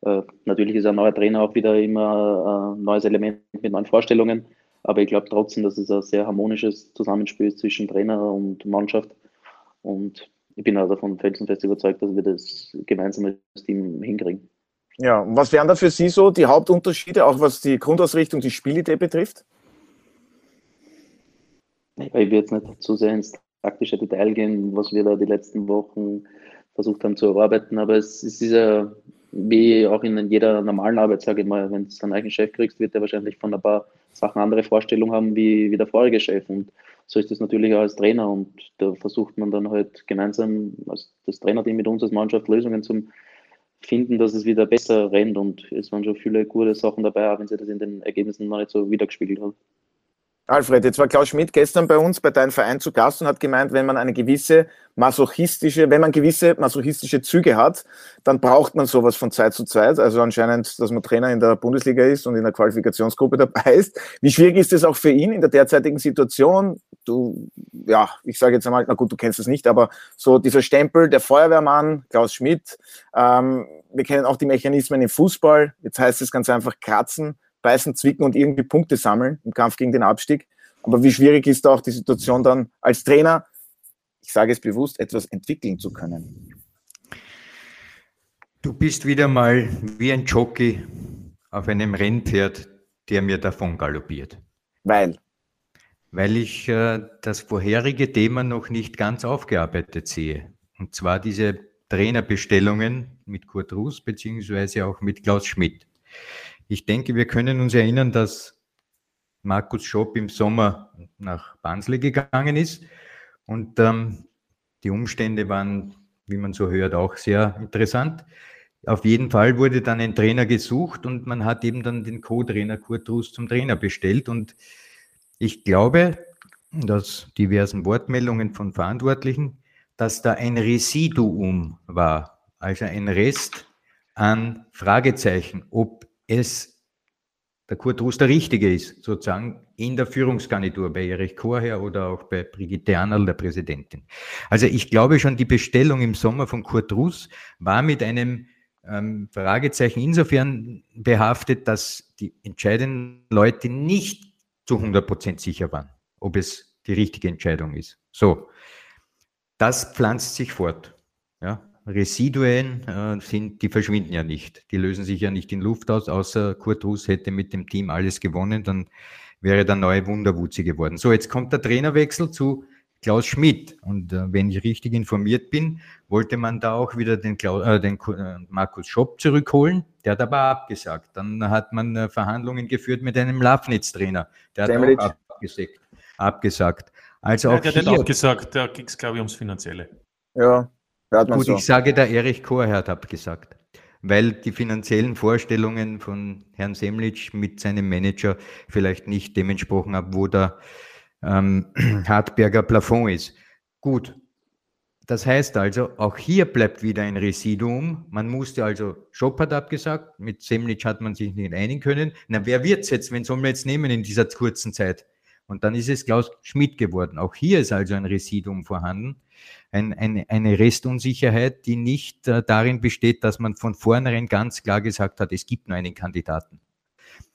Äh, natürlich ist ein neuer Trainer auch wieder immer ein neues Element mit neuen Vorstellungen, aber ich glaube trotzdem, dass es ein sehr harmonisches Zusammenspiel ist zwischen Trainer und Mannschaft. Und ich bin also davon felsenfest überzeugt, dass wir das gemeinsam als Team hinkriegen. Ja, und was wären da für Sie so die Hauptunterschiede, auch was die Grundausrichtung, die Spielidee betrifft? Ich will jetzt nicht zu sehr ins taktische Detail gehen, was wir da die letzten Wochen versucht haben zu erarbeiten, aber es, ist ja wie auch in jeder normalen Arbeit, sage ich mal, wenn du einen eigenen Chef kriegst, wird er wahrscheinlich von ein paar Sachen andere Vorstellungen haben wie, wie der vorige Chef. Und so ist es natürlich auch als Trainer. Und da versucht man dann halt gemeinsam als das Trainerteam mit uns als Mannschaft Lösungen zu finden, dass es wieder besser rennt. Und es waren schon viele gute Sachen dabei, auch wenn sie das in den Ergebnissen noch nicht so wiedergespiegelt hat. Alfred, jetzt war Klaus Schmidt gestern bei uns bei deinem Verein zu Gast und hat gemeint, wenn man eine gewisse masochistische, wenn man gewisse masochistische Züge hat, dann braucht man sowas von Zeit zu Zeit. Also anscheinend, dass man Trainer in der Bundesliga ist und in der Qualifikationsgruppe dabei ist. Wie schwierig ist es auch für ihn in der derzeitigen Situation? Du, ja, ich sage jetzt einmal, na gut, du kennst es nicht, aber so dieser Stempel, der Feuerwehrmann, Klaus Schmidt, ähm, wir kennen auch die Mechanismen im Fußball. Jetzt heißt es ganz einfach kratzen beißen, zwicken und irgendwie Punkte sammeln im Kampf gegen den Abstieg. Aber wie schwierig ist da auch die Situation dann als Trainer, ich sage es bewusst, etwas entwickeln zu können? Du bist wieder mal wie ein Jockey auf einem Rennpferd, der mir davon galoppiert. Weil? Weil ich äh, das vorherige Thema noch nicht ganz aufgearbeitet sehe. Und zwar diese Trainerbestellungen mit Kurt Ruß beziehungsweise auch mit Klaus Schmidt. Ich denke, wir können uns erinnern, dass Markus Schopp im Sommer nach Banzle gegangen ist und ähm, die Umstände waren, wie man so hört, auch sehr interessant. Auf jeden Fall wurde dann ein Trainer gesucht und man hat eben dann den Co-Trainer Kurt Rus zum Trainer bestellt und ich glaube, dass diversen Wortmeldungen von Verantwortlichen, dass da ein Residuum war, also ein Rest an Fragezeichen, ob es der Kurt Rus der Richtige ist, sozusagen in der Führungsgarnitur bei Erich Korher oder auch bei Brigitte Arnal, der Präsidentin. Also ich glaube schon, die Bestellung im Sommer von Kurt Rus war mit einem ähm, Fragezeichen insofern behaftet, dass die entscheidenden Leute nicht zu 100 Prozent sicher waren, ob es die richtige Entscheidung ist. So, das pflanzt sich fort. Ja, Residuen äh, sind, die verschwinden ja nicht. Die lösen sich ja nicht in Luft aus, außer Kurt Ruß hätte mit dem Team alles gewonnen, dann wäre der neue Wunderwutzi geworden. So, jetzt kommt der Trainerwechsel zu Klaus Schmidt. Und äh, wenn ich richtig informiert bin, wollte man da auch wieder den, Klaus, äh, den äh, Markus Schopp zurückholen. Der hat aber abgesagt. Dann hat man äh, Verhandlungen geführt mit einem Lafnitz-Trainer. Der hat auch abgesagt. abgesagt. Also Ja, auch der hat hier, auch gesagt, da ging es, glaube ich, ums Finanzielle. Ja, Gut, so. ich sage, der Erich Koher hat abgesagt, weil die finanziellen Vorstellungen von Herrn Semlitsch mit seinem Manager vielleicht nicht dementsprochen haben, wo der ähm, (clears throat) Hartberger Plafond ist. Gut, das heißt also, auch hier bleibt wieder ein Residuum. Man musste also, Schopp hat abgesagt, mit Semlitsch hat man sich nicht einigen können. Na, wer wird's jetzt? Wen sollen wir jetzt nehmen in dieser kurzen Zeit? Und dann ist es Klaus Schmidt geworden. Auch hier ist also ein Residuum vorhanden ein, eine, eine Restunsicherheit, die nicht äh, darin besteht, dass man von vornherein ganz klar gesagt hat, es gibt nur einen Kandidaten.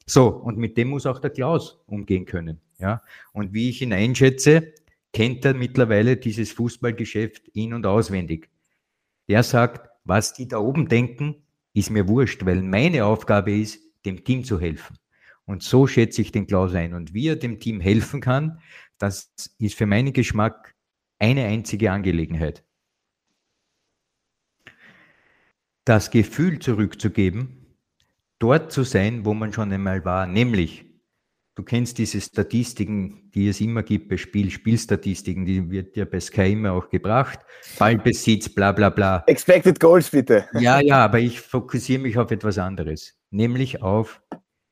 So, und mit dem muss auch der Klaus umgehen können. Ja? Und wie ich ihn einschätze, kennt er mittlerweile dieses Fußballgeschäft in- und auswendig. Der sagt, was die da oben denken, ist mir wurscht, weil meine Aufgabe ist, dem Team zu helfen. Und so schätze ich den Klaus ein. Und wie er dem Team helfen kann, das ist für meinen Geschmack eine einzige Angelegenheit. Das Gefühl zurückzugeben, dort zu sein, wo man schon einmal war, nämlich, du kennst diese Statistiken, die es immer gibt bei Spiel, Spielstatistiken, die wird ja bei Sky immer auch gebracht, Ballbesitz, bla bla bla. Expected Goals, bitte. Ja, ja, aber ich fokussiere mich auf etwas anderes, nämlich auf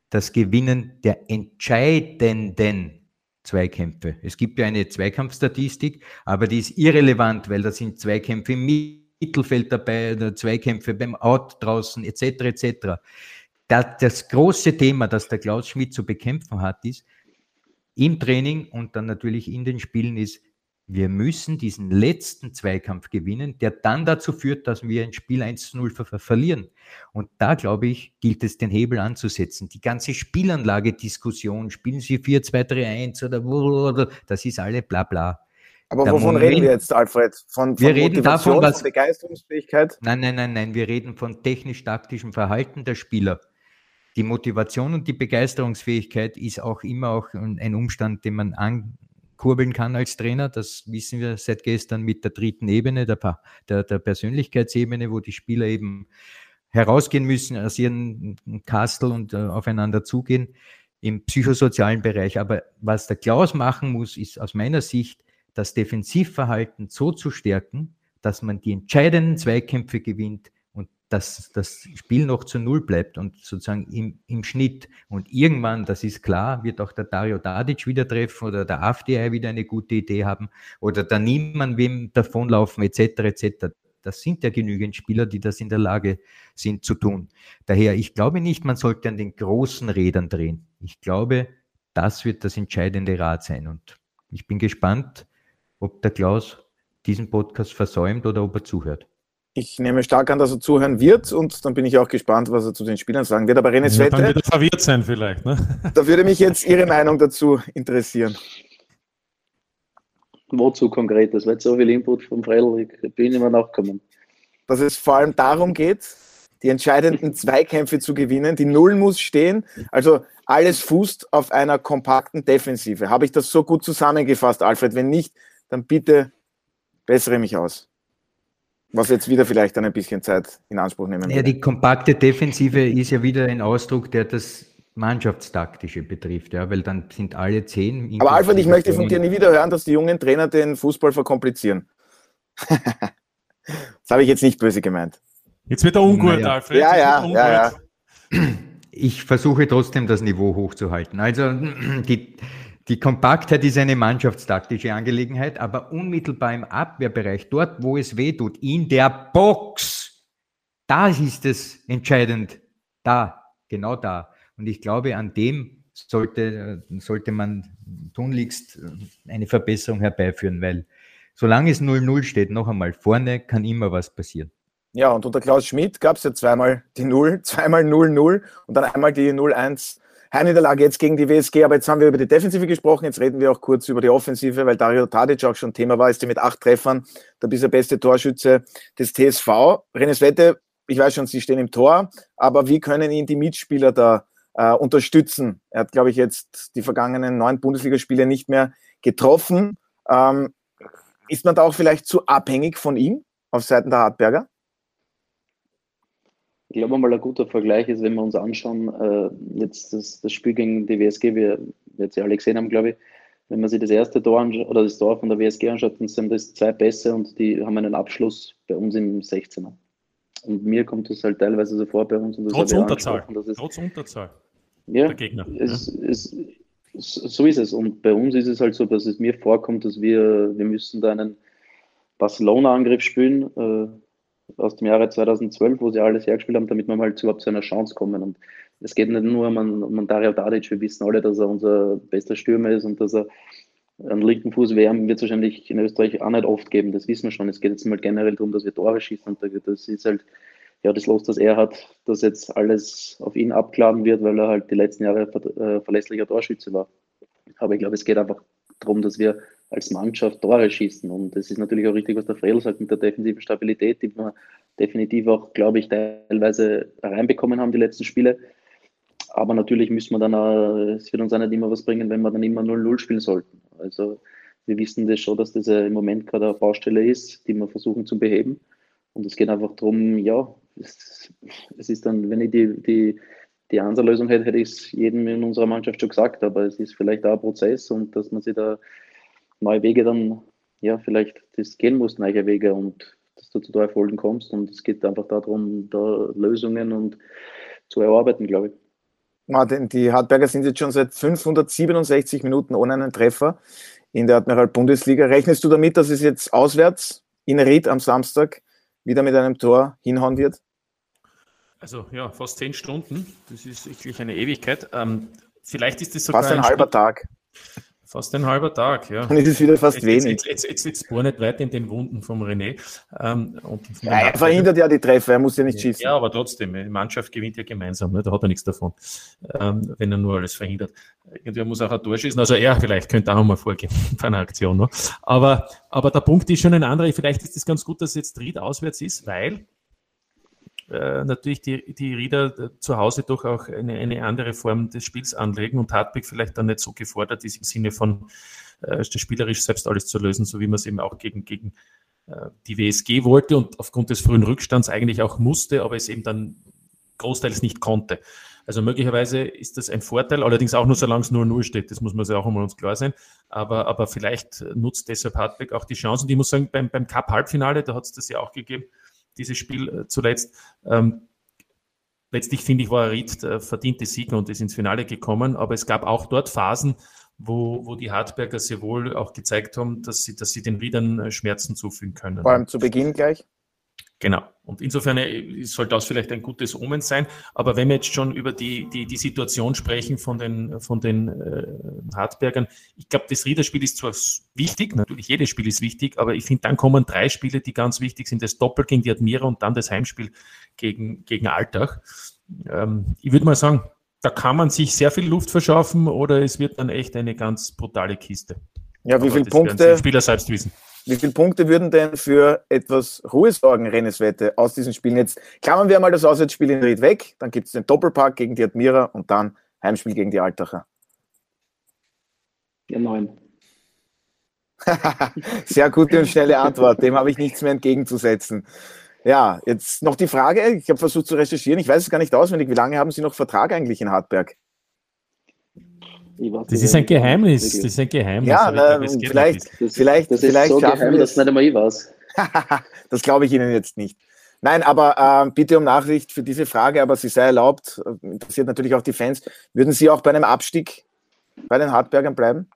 das Gewinnen der entscheidenden Zweikämpfe. Es gibt ja eine Zweikampfstatistik, aber die ist irrelevant, weil da sind Zweikämpfe im Mittelfeld dabei, da Zweikämpfe beim Out draußen etc. etc. Da, das große Thema, das der Klaus Schmidt zu bekämpfen hat, ist im Training und dann natürlich in den Spielen ist, wir müssen diesen letzten Zweikampf gewinnen, der dann dazu führt, dass wir ein Spiel 1 zu 0 ver ver verlieren. Und da, glaube ich, gilt es, den Hebel anzusetzen. Die ganze Spielanlage-Diskussion, spielen Sie 4, 2, 3, 1 oder, das ist alle bla bla. Aber Der wovon Moment- reden wir jetzt, Alfred? Von, von Wir reden davon, Motivation, was- von Begeisterungsfähigkeit? Nein, nein, nein, nein, wir reden von technisch-taktischem Verhalten der Spieler. Die Motivation und die Begeisterungsfähigkeit ist auch immer auch ein Umstand, den man ankurbeln kann als Trainer. Das wissen wir seit gestern mit der dritten Ebene, der, der, der Persönlichkeitsebene, wo die Spieler eben herausgehen müssen aus ihren Kastel und äh, aufeinander zugehen im psychosozialen Bereich. Aber was der Klaus machen muss, ist aus meiner Sicht, das Defensivverhalten so zu stärken, dass man die entscheidenden Zweikämpfe gewinnt dass das Spiel noch zu Null bleibt und sozusagen im, im Schnitt. Und irgendwann, das ist klar, wird auch der Dario Dadic wieder treffen oder der AfDI wieder eine gute Idee haben oder der Niemann wem davonlaufen etc. etc. Das sind ja genügend Spieler, die das in der Lage sind zu tun. Daher, ich glaube nicht, man sollte an den großen Rädern drehen. Ich glaube, das wird das entscheidende Rad sein. Und ich bin gespannt, ob der Klaus diesen Podcast versäumt oder ob er zuhört. Ich nehme stark an, dass er zuhören wird und dann bin ich auch gespannt, was er zu den Spielern sagen wird. Aber René Ja, dann Svette, wird er verwirrt sein vielleicht. Ne? da würde mich jetzt Ihre Meinung dazu interessieren. Wozu konkret? Das war jetzt so viel Input vom Fredel, ich bin immer nachgekommen. Dass es vor allem darum geht, die entscheidenden Zweikämpfe zu gewinnen. Die Null muss stehen. Also alles fußt auf einer kompakten Defensive. Habe ich das so gut zusammengefasst, Alfred? Wenn nicht, dann bitte bessere mich aus. Was jetzt wieder vielleicht dann ein bisschen Zeit in Anspruch nehmen Ja, würde. die kompakte Defensive ist ja wieder ein Ausdruck, der das Mannschaftstaktische betrifft, ja, weil dann sind alle zehn. Aber Alfred, ich möchte von dir nie wieder hören, dass die jungen Trainer den Fußball verkomplizieren. (laughs) das habe ich jetzt nicht böse gemeint. Jetzt wird er ungut, Naja. Alfred. Ja, ja, wird ja, ungut. ich versuche trotzdem das Niveau hochzuhalten. Also die, die Kompaktheit ist eine mannschaftstaktische Angelegenheit, aber unmittelbar im Abwehrbereich, dort wo es weh tut, in der Box, da ist es entscheidend. Da, genau da. Und ich glaube, an dem sollte, sollte man tunlichst eine Verbesserung herbeiführen, weil solange es 0-0 steht, noch einmal, vorne kann immer was passieren. Ja, und unter Klaus Schmidt gab es ja zweimal die 0, (laughs) zweimal 0-0 und dann einmal die 0-1 Heimniederlage jetzt gegen die WSG. Aber jetzt haben wir über die Defensive gesprochen, jetzt reden wir auch kurz über die Offensive, weil Dario Tadic auch schon Thema war, ist der mit acht Treffern der bisher beste Torschütze des TSV. Renes Wette, ich weiß schon, Sie stehen im Tor, aber wie können ihn die Mitspieler da äh, unterstützen? Er hat, glaube ich, jetzt die vergangenen neun Bundesligaspiele nicht mehr getroffen. Ähm, ist man da auch vielleicht zu abhängig von ihm auf Seiten der Hartberger? Ich glaube mal ein guter Vergleich ist, wenn wir uns anschauen, äh, jetzt das, das, Spiel gegen die WSG, wir jetzt ja alle gesehen haben, glaube ich, wenn man sich das erste Tor oder das Tor von der WSG anschaut, dann sind das zwei Pässe und die haben einen Abschluss bei uns im 16er. Und mir kommt das halt teilweise so vor bei uns. Und das Trotz Unterzahl. Trotz Unterzahl. Ja, der Gegner. Es, ja. Es, so ist es. Und bei uns ist es halt so, dass es mir vorkommt, dass wir, wir müssen da einen Barcelona-Angriff spielen äh, aus dem Jahre 2012, wo sie alles hergespielt haben, damit wir halt überhaupt zu einer Chance kommen. Und es geht nicht nur um, um Dario Tadic, wir wissen alle, dass er unser bester Stürmer ist und dass er einen linken Fuß wärmen wird es wahrscheinlich in Österreich auch nicht oft geben, das wissen wir schon. Es geht jetzt mal generell darum, dass wir Tore schießen und das ist halt ja das Los, das er hat, dass jetzt alles auf ihn abkladen wird, weil er halt die letzten Jahre ver äh, verlässlicher Torschütze war. Aber ich glaube, es geht einfach darum, dass wir als Mannschaft Tore schießen. Und es ist natürlich auch richtig, was der Fredel sagt mit der defensiven Stabilität, die wir definitiv auch, glaube ich, teilweise reinbekommen haben, die letzten Spiele. Aber natürlich müssen wir dann, auch, es wird uns auch nicht immer was bringen, wenn wir dann immer 0-0 spielen sollten. Also wir wissen das schon, dass das im Moment gerade eine Baustelle ist, die wir versuchen zu beheben. Und es geht einfach darum, ja, es, es ist dann, wenn ich die, die, die Ansatz-Lösung hätte, hätte ich es jedem in unserer Mannschaft schon gesagt, aber es ist vielleicht auch ein Prozess und dass man sich da neue Wege dann, ja, vielleicht das gehen muss, neue Wege und dass du zu da Erfolgen kommst und es geht einfach darum, da Lösungen und zu erarbeiten, glaube ich. Martin, die Hartberger sind jetzt schon seit 567 Minuten ohne einen Treffer in der Admiral-Bundesliga. Rechnest du damit, dass es jetzt auswärts in Ried am Samstag wieder mit einem Tor hinhauen wird? Also ja, fast zehn Stunden. Das ist wirklich eine Ewigkeit. Ähm, vielleicht ist es sogar fast ein, ein halber Tag. Fast ein halber Tag, ja. Und es ist wieder fast jetzt, wenig. Jetzt, jetzt, jetzt, jetzt bohr nicht weiter in den Wunden vom René. Ähm, ja, er verhindert ja die Treffer, er muss ja nicht schießen. Ja, aber trotzdem, die Mannschaft gewinnt ja gemeinsam, ne? da hat er nichts davon, ähm, wenn er nur alles verhindert. Irgendwer muss auch ein Tor schießen, also er vielleicht könnte auch mal vorgehen (laughs) bei einer Aktion. Ne? Aber, aber der Punkt ist schon ein anderer, vielleicht ist es ganz gut, dass jetzt Ried auswärts ist, weil äh, natürlich die, die Rieder äh, zu Hause doch auch eine, eine andere Form des Spiels anlegen und Hartwig vielleicht dann nicht so gefordert ist im Sinne von äh, spielerisch selbst alles zu lösen, so wie man es eben auch gegen, gegen äh, die WSG wollte und aufgrund des frühen Rückstands eigentlich auch musste, aber es eben dann großteils nicht konnte. Also möglicherweise ist das ein Vorteil, allerdings auch nur solange es 0-0 steht, das muss man sich auch einmal uns klar sein. Aber, aber vielleicht nutzt deshalb Hartwig auch die Chancen. Ich muss sagen, beim, beim Cup-Halbfinale, da hat es das ja auch gegeben, dieses Spiel äh, zuletzt. Ähm, letztlich finde ich, war Ried der verdiente Sieger und ist ins Finale gekommen, aber es gab auch dort Phasen, wo, wo die Hartberger sehr wohl auch gezeigt haben, dass sie, dass sie den Riedern äh, Schmerzen zufügen können. Vor allem zu Beginn gleich? Genau. Und insofern äh, soll das vielleicht ein gutes Omen sein. Aber wenn wir jetzt schon über die, die, die Situation sprechen von den, von den äh, Hartbergern, ich glaube, das Riederspiel ist zwar wichtig, natürlich jedes Spiel ist wichtig, aber ich finde, dann kommen drei Spiele, die ganz wichtig sind. Das Doppel gegen die Admira und dann das Heimspiel gegen, gegen Altach. Ähm, ich würde mal sagen, da kann man sich sehr viel Luft verschaffen oder es wird dann echt eine ganz brutale Kiste. Ja, wie viele Punkte? Spieler selbst wissen. Wie viele Punkte würden denn für etwas Ruhe sorgen, Renneswette, aus diesen Spielen? Jetzt klammern wir mal das Auswärtsspiel in Ried weg, dann gibt es den Doppelpack gegen die Admira und dann Heimspiel gegen die Altacher. Ja, neun. (laughs) Sehr gute und schnelle Antwort, dem habe ich nichts mehr entgegenzusetzen. Ja, jetzt noch die Frage, ich habe versucht zu recherchieren, ich weiß es gar nicht auswendig, wie lange haben Sie noch Vertrag eigentlich in Hartberg? Das ist ein Geheimnis. Das ist ein Geheimnis. Ja, na, glaube, vielleicht, das, vielleicht, das vielleicht ist so geheim, dass nicht einmal ich weiß. (laughs) das glaube ich Ihnen jetzt nicht. Nein, aber äh, bitte um Nachricht für diese Frage, aber sie sei erlaubt, äh, interessiert natürlich auch die Fans. Würden Sie auch bei einem Abstieg bei den Hartbergern bleiben?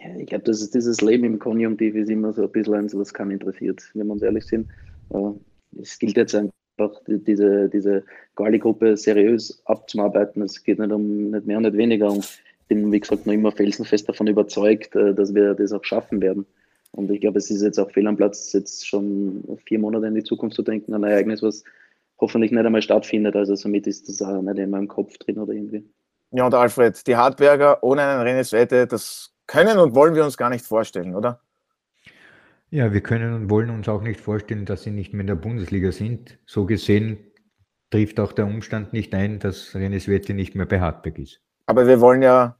Ja, ich glaube, das ist dieses Leben im Konjunktiv ist immer so ein bisschen eins, was keinen interessiert, wenn wir uns ehrlich sind. Äh, es gilt jetzt einfach einfach diese, diese Quali-Gruppe seriös abzuarbeiten. Es geht nicht um nicht mehr und nicht weniger. Und ich bin, wie gesagt, noch immer felsenfest davon überzeugt, äh, dass wir das auch schaffen werden. Und ich glaube, es ist jetzt auch fehl am Platz, jetzt schon vier Monate in die Zukunft zu denken, ein Ereignis, was hoffentlich nicht einmal stattfindet. Also somit ist das auch nicht in meinem Kopf drin oder irgendwie. Ja, und Alfred, die Hartberger ohne einen Rennes Wette, das können und wollen wir uns gar nicht vorstellen, oder? Ja, wir können und wollen uns auch nicht vorstellen, dass sie nicht mehr in der Bundesliga sind. So gesehen trifft auch der Umstand nicht ein, dass Renneswette nicht mehr bei Hartberg ist. Aber wir wollen ja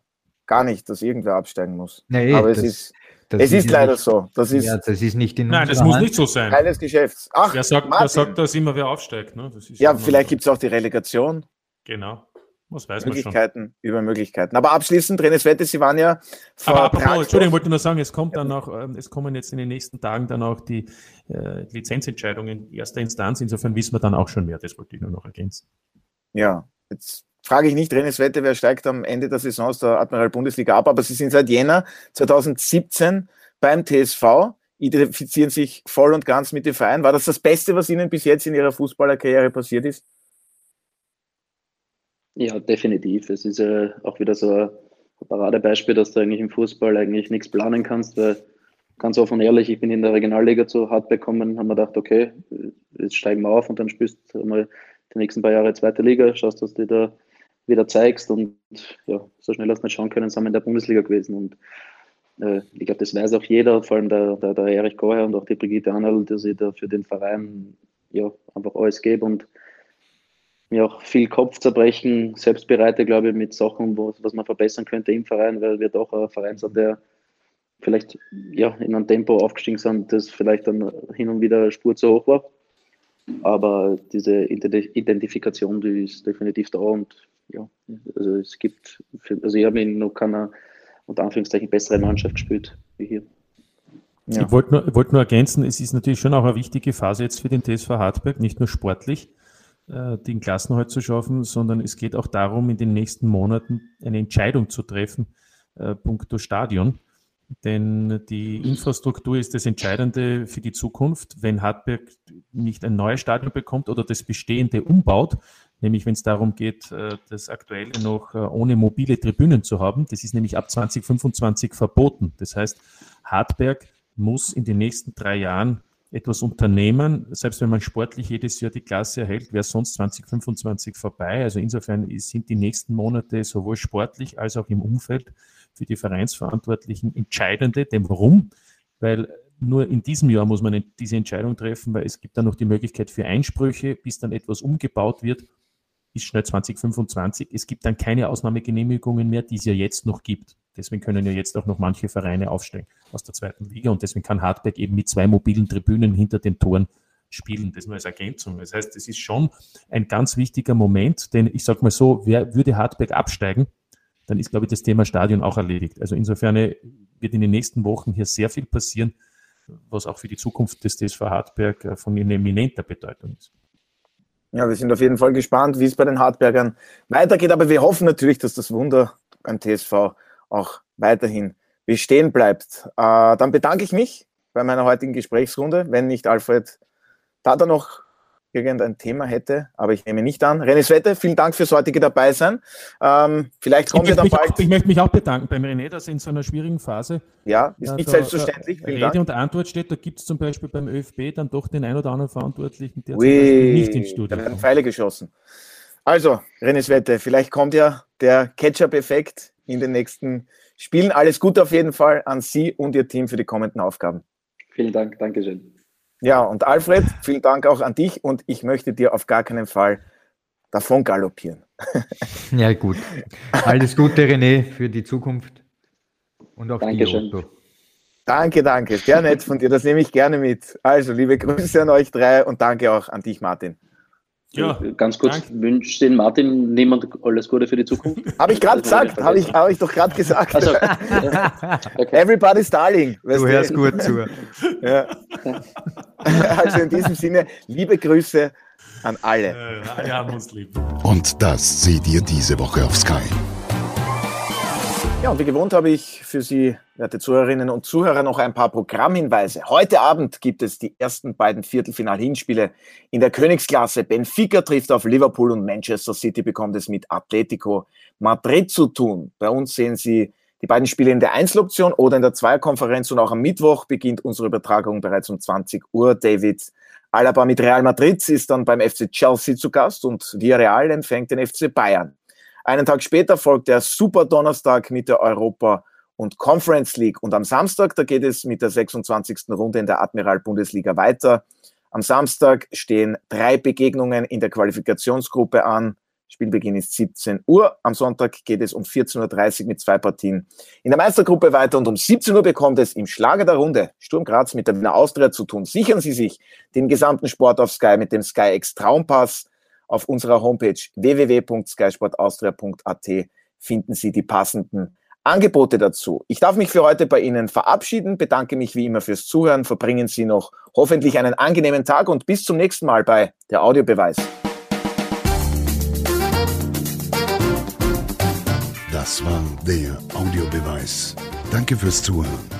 gar nicht, dass irgendwer absteigen muss. Nee, Aber das, es ist, Das es ist, ist leider nicht, so. Das ist, ja, das ist nicht in Nein, das muss nicht so sein. Teil des Geschäfts. Ach, wer sagt, wer sagt dass immer wer aufsteigt? Ne? ja, vielleicht gibt es auch die Relegation. Genau. Was weiß Möglichkeiten schon. über Möglichkeiten. Aber abschließend, René Wette, Sie waren ja vor Aber apropos, Entschuldigung, wollte nur sagen, es kommt dann auch, ähm, es kommen jetzt in den nächsten Tagen dann auch die äh, Lizenzentscheidungen erster Instanz. Insofern wissen wir dann auch schon mehr. Das wollte ich nur noch ergänzen. Ja, jetzt frage ich nicht, René Wette, wer steigt am Ende der Saison aus der Admiral Bundesliga ab, aber Sie sind seit Jänner 2017 beim TSV, identifizieren sich voll und ganz mit dem Verein. War das das Beste, was Ihnen bis jetzt in Ihrer Fußballerkarriere passiert ist? Ja, definitiv. Es ist ja auch wieder so ein Paradebeispiel, dass du eigentlich im Fußball eigentlich nichts planen kannst, weil ganz offen und ehrlich, ich bin in der Regionalliga zu hart bekommen, haben wir gedacht, okay, jetzt steigen wir auf und dann spielst du mal die nächsten paar Jahre zweite Liga, schaust, dass du da wieder zeigst und ja, so schnell hast du nicht schauen können, sind wir in der Bundesliga gewesen und äh, ich glaube, das weiß auch jeder, vor allem der, der, der Erich Koher und auch die Brigitte Arnold, dass ich da für den Verein ja, einfach alles gebe und mir auch viel Kopfzerbrechen selbst bereite, glaube ich, mit Sachen, wo, was man verbessern könnte im Verein, weil wir doch ein Verein sind, der vielleicht ja, in einem Tempo aufgestiegen sind, das vielleicht dann hin und wieder eine Spur zu hoch war. Aber diese Identifikation, die ist definitiv da und ja, also es gibt, also ich habe in noch keiner unter Anführungszeichen bessere Mannschaft gespielt wie hier. Ja. Ich wollte nur, wollt nur ergänzen, es ist natürlich schon auch eine wichtige Phase jetzt für den TSV Hartberg, nicht nur sportlich, den Klassenhalt zu schaffen, sondern es geht auch darum, in den nächsten Monaten eine Entscheidung zu treffen, äh, punkto Stadion. Denn die Infrastruktur ist das Entscheidende für die Zukunft. Wenn Hartberg nicht ein neues Stadion bekommt oder das bestehende umbaut, nämlich wenn es darum geht, äh, das aktuelle noch ohne mobile Tribünen zu haben, das ist nämlich ab 2025 verboten. Das heißt, Hartberg muss in den nächsten drei Jahren etwas unternehmen. Selbst wenn man sportlich jedes Jahr die Klasse erhält, wäre sonst 2025 vorbei. Also insofern sind die nächsten Monate sowohl sportlich als auch im Umfeld für die Vereinsverantwortlichen entscheidende. Denn warum? Weil nur in diesem Jahr muss man diese Entscheidung treffen, weil es gibt dann noch die Möglichkeit für Einsprüche, bis dann etwas umgebaut wird, ist schnell 2025. Es gibt dann keine Ausnahmegenehmigungen mehr, die es ja jetzt noch gibt. Deswegen können ja jetzt auch noch manche Vereine aufsteigen aus der zweiten Liga und deswegen kann Hartberg eben mit zwei mobilen Tribünen hinter den Toren spielen. Das nur als Ergänzung. Das heißt, es ist schon ein ganz wichtiger Moment, denn ich sage mal so, wer würde Hartberg absteigen, dann ist, glaube ich, das Thema Stadion auch erledigt. Also insofern wird in den nächsten Wochen hier sehr viel passieren, was auch für die Zukunft des TSV Hartberg äh, von eminenter Bedeutung ist. Ja, wir sind auf jeden Fall gespannt, wie es bei den Hartbergern weitergeht, aber wir hoffen natürlich, dass das Wunder beim TSV auch weiterhin bestehen bleibt. Äh, dann bedanke ich mich bei meiner heutigen Gesprächsrunde, wenn nicht Alfred da dann noch irgendein Thema hätte, aber ich nehme nicht an. René Svette, vielen Dank fürs heutige Dabeisein. Ähm, vielleicht kommen wir dann bald. Auch, ich möchte mich auch bedanken beim René, dass er in so einer schwierigen Phase. Ja, ist nicht da, selbstverständlich. Rede Dank. und Antwort steht, da gibt es zum Beispiel beim ÖFB dann doch den ein oder anderen Verantwortlichen, der Ui, nicht ins Studio Da werden Pfeile geschossen. Also, René Svette, vielleicht kommt ja der Ketchup-Effekt in den nächsten Spielen. Alles Gute auf jeden Fall an Sie und Ihr Team für die kommenden Aufgaben. Vielen Dank, Dankeschön. Ja, und Alfred, vielen Dank auch an dich und ich möchte dir auf gar keinen Fall davon galoppieren. (laughs) Ja, gut. Alles Gute, René, für die Zukunft und auch Dankeschön. die Danke, danke. Sehr nett von dir. Das nehme ich gerne mit. Also, liebe Grüße an euch drei und danke auch an dich, Martin. Ja, ganz kurz, wünscht den Martin niemand alles Gute für die Zukunft? Habe ich gerade gesagt, habe ich, hab ich doch gerade gesagt. Also, (laughs) okay. Everybody's darling. Du hörst gut zu. (laughs) Ja. Also in diesem Sinne, liebe Grüße an alle. Alle haben uns lieb. Und das seht ihr diese Woche auf Sky. Ja, und wie gewohnt habe ich für Sie, werte Zuhörerinnen und Zuhörer, noch ein paar Programmhinweise. Heute Abend gibt es die ersten beiden Viertelfinal-Hinspiele in der Königsklasse. Benfica trifft auf Liverpool und Manchester City bekommt es mit Atletico Madrid zu tun. Bei uns sehen Sie die beiden Spiele in der Einzeloption oder in der Zweierkonferenz und auch am Mittwoch beginnt unsere Übertragung bereits um 20 Uhr. David Alaba mit Real Madrid ist dann beim FC Chelsea zu Gast und Villarreal empfängt den FC Bayern. Einen Tag später folgt der Super Donnerstag mit der Europa und Conference League. Und am Samstag, da geht es mit der 26. Runde in der Admiral Bundesliga weiter. Am Samstag stehen drei Begegnungen in der Qualifikationsgruppe an. Spielbeginn ist 17 Uhr. Am Sonntag geht es um 14.30 Uhr mit zwei Partien in der Meistergruppe weiter und um 17 Uhr bekommt es im Schlager der Runde Sturm Graz mit der Wiener Austria zu tun. Sichern Sie sich den gesamten Sport auf Sky mit dem Sky X Traumpass auf unserer Homepage www.skysportaustria.at finden Sie die passenden Angebote dazu. Ich darf mich für heute bei Ihnen verabschieden, bedanke mich wie immer fürs Zuhören, verbringen Sie noch hoffentlich einen angenehmen Tag und bis zum nächsten Mal bei der Audiobeweis. Das war der Audiobeweis. Danke fürs Zuhören.